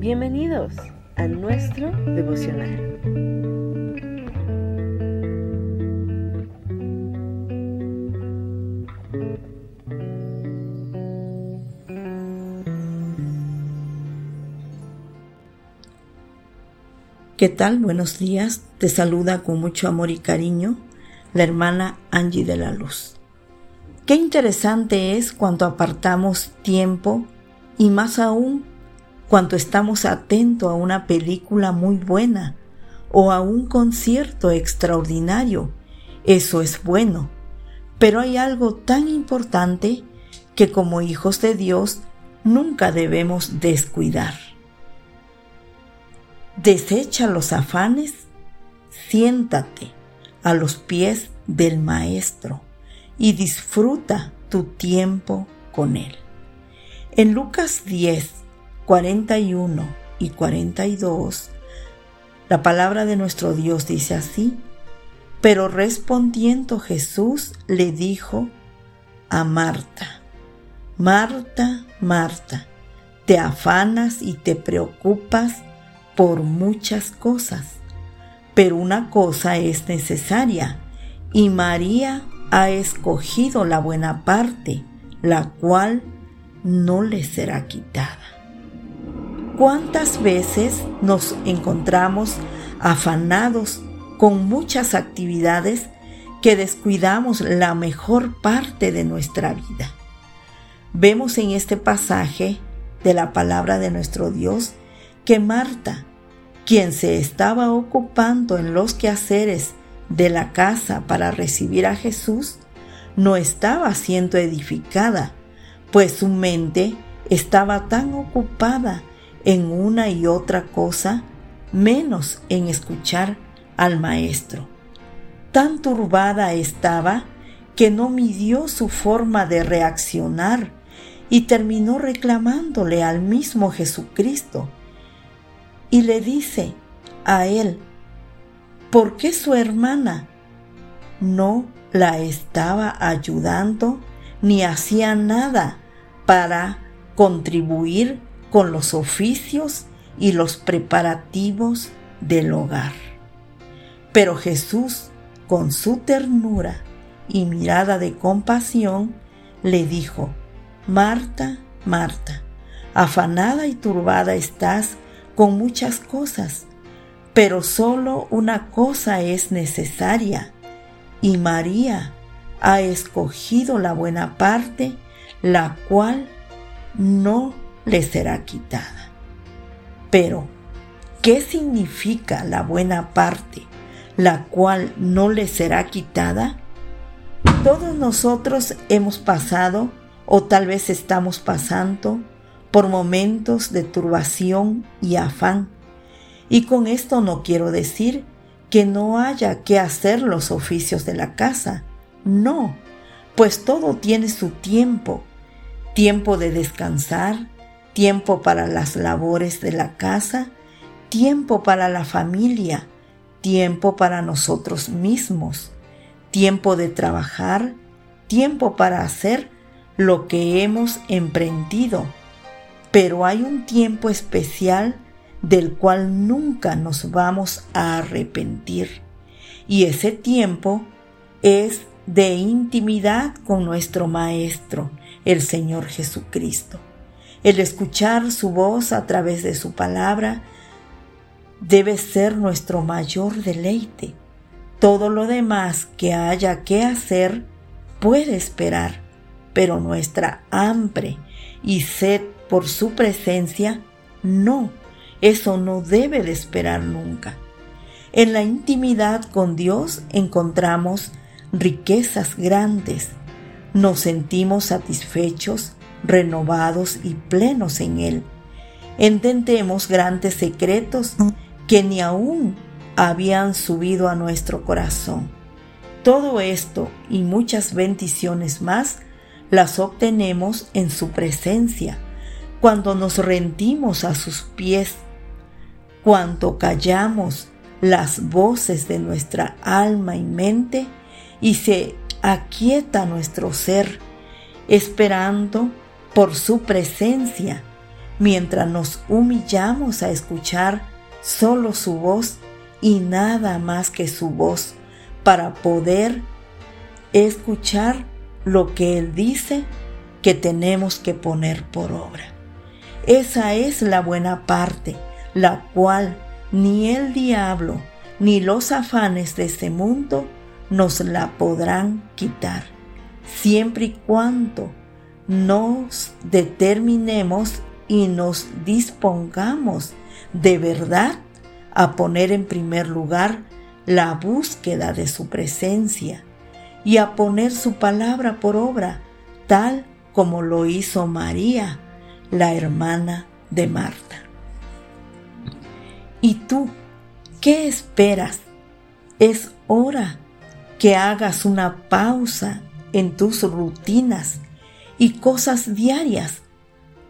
Bienvenidos a nuestro devocional. ¿Qué tal? Buenos días. Te saluda con mucho amor y cariño la hermana Angie de la Luz. Qué interesante es cuando apartamos tiempo y más aún cuando estamos atentos a una película muy buena o a un concierto extraordinario. Eso es bueno. Pero hay algo tan importante que como hijos de Dios nunca debemos descuidar. Desecha los afanes, siéntate a los pies del Maestro y disfruta tu tiempo con Él. En Lucas 10, 41 y 42, la palabra de nuestro Dios dice así, pero respondiendo Jesús le dijo a Marta, Marta, Marta, te afanas y te preocupas por muchas cosas, pero una cosa es necesaria, y María ha escogido la buena parte, la cual no le será quitada. ¿Cuántas veces nos encontramos afanados con muchas actividades que descuidamos la mejor parte de nuestra vida? Vemos en este pasaje de la palabra de nuestro Dios que Marta, quien se estaba ocupando en los quehaceres de la casa para recibir a Jesús, no estaba siendo edificada, pues su mente estaba tan ocupada en una y otra cosa, menos en escuchar al Maestro. Tan turbada estaba que no midió su forma de reaccionar y terminó reclamándole al mismo Jesucristo. Y le dice a él, ¿por qué su hermana no la estaba ayudando ni hacía nada para contribuir con los oficios y los preparativos del hogar. Pero Jesús, con su ternura y mirada de compasión, le dijo, Marta, Marta, afanada y turbada estás con muchas cosas, pero solo una cosa es necesaria, y María ha escogido la buena parte, la cual no le será quitada. Pero, ¿qué significa la buena parte, la cual no le será quitada? Todos nosotros hemos pasado o tal vez estamos pasando por momentos de turbación y afán. Y con esto no quiero decir que no haya que hacer los oficios de la casa. No, pues todo tiene su tiempo. Tiempo de descansar, tiempo para las labores de la casa, tiempo para la familia, tiempo para nosotros mismos, tiempo de trabajar, tiempo para hacer lo que hemos emprendido. Pero hay un tiempo especial del cual nunca nos vamos a arrepentir. Y ese tiempo es de intimidad con nuestro Maestro, el Señor Jesucristo. El escuchar su voz a través de su palabra debe ser nuestro mayor deleite. Todo lo demás que haya que hacer puede esperar, pero nuestra hambre y sed por su presencia, no, eso no debe de esperar nunca. En la intimidad con Dios encontramos riquezas grandes, nos sentimos satisfechos renovados y plenos en Él. Entendemos grandes secretos que ni aún habían subido a nuestro corazón. Todo esto y muchas bendiciones más las obtenemos en su presencia, cuando nos rendimos a sus pies, cuando callamos las voces de nuestra alma y mente y se aquieta nuestro ser, esperando por su presencia mientras nos humillamos a escuchar solo su voz y nada más que su voz para poder escuchar lo que Él dice que tenemos que poner por obra. Esa es la buena parte, la cual ni el diablo ni los afanes de este mundo nos la podrán quitar, siempre y cuando nos determinemos y nos dispongamos de verdad a poner en primer lugar la búsqueda de su presencia y a poner su palabra por obra, tal como lo hizo María, la hermana de Marta. ¿Y tú qué esperas? Es hora que hagas una pausa en tus rutinas y cosas diarias.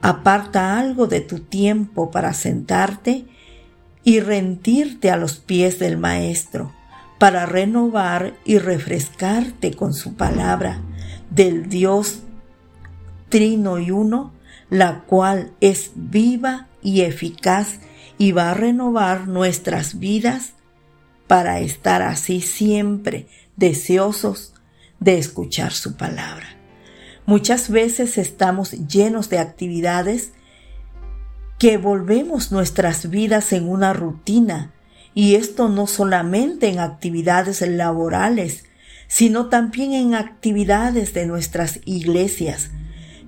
Aparta algo de tu tiempo para sentarte y rendirte a los pies del Maestro, para renovar y refrescarte con su palabra del Dios Trino y Uno, la cual es viva y eficaz y va a renovar nuestras vidas para estar así siempre deseosos de escuchar su palabra. Muchas veces estamos llenos de actividades que volvemos nuestras vidas en una rutina, y esto no solamente en actividades laborales, sino también en actividades de nuestras iglesias,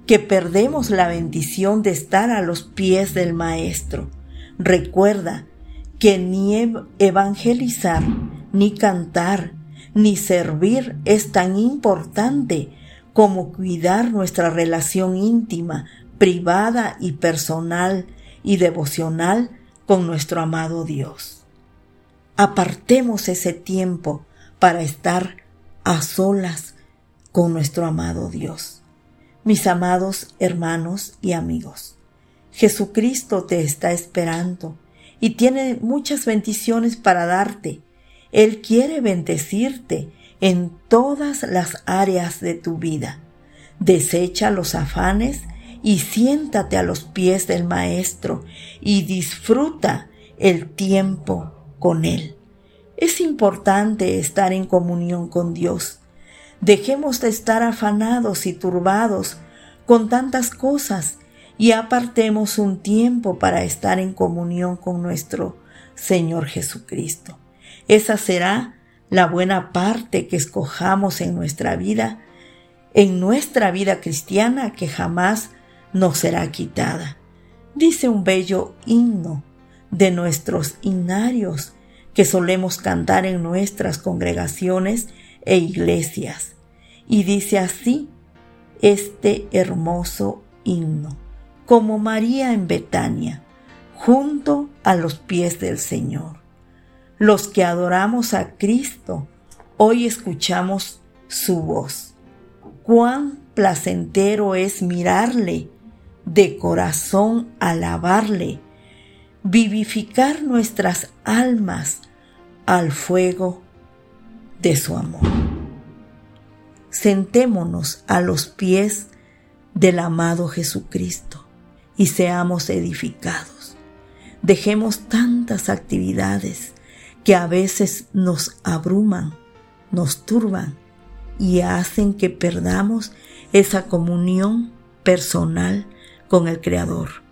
que perdemos la bendición de estar a los pies del Maestro. Recuerda que ni evangelizar, ni cantar, ni servir es tan importante como cuidar nuestra relación íntima, privada y personal y devocional con nuestro amado Dios. Apartemos ese tiempo para estar a solas con nuestro amado Dios. Mis amados hermanos y amigos, Jesucristo te está esperando y tiene muchas bendiciones para darte. Él quiere bendecirte en todas las áreas de tu vida. Desecha los afanes y siéntate a los pies del Maestro y disfruta el tiempo con Él. Es importante estar en comunión con Dios. Dejemos de estar afanados y turbados con tantas cosas y apartemos un tiempo para estar en comunión con nuestro Señor Jesucristo. Esa será la buena parte que escojamos en nuestra vida, en nuestra vida cristiana que jamás no será quitada. Dice un bello himno de nuestros himnarios que solemos cantar en nuestras congregaciones e iglesias. Y dice así este hermoso himno, como María en Betania, junto a los pies del Señor. Los que adoramos a Cristo, hoy escuchamos su voz. Cuán placentero es mirarle de corazón alabarle, vivificar nuestras almas al fuego de su amor. Sentémonos a los pies del amado Jesucristo y seamos edificados. Dejemos tantas actividades que a veces nos abruman, nos turban y hacen que perdamos esa comunión personal con el Creador.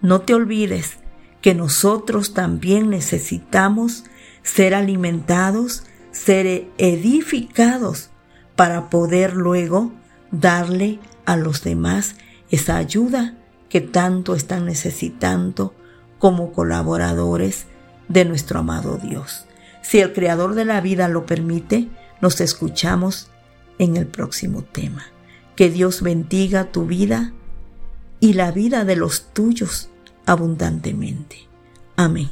No te olvides que nosotros también necesitamos ser alimentados, ser edificados para poder luego darle a los demás esa ayuda que tanto están necesitando como colaboradores de nuestro amado Dios. Si el Creador de la vida lo permite, nos escuchamos en el próximo tema. Que Dios bendiga tu vida y la vida de los tuyos abundantemente. Amén.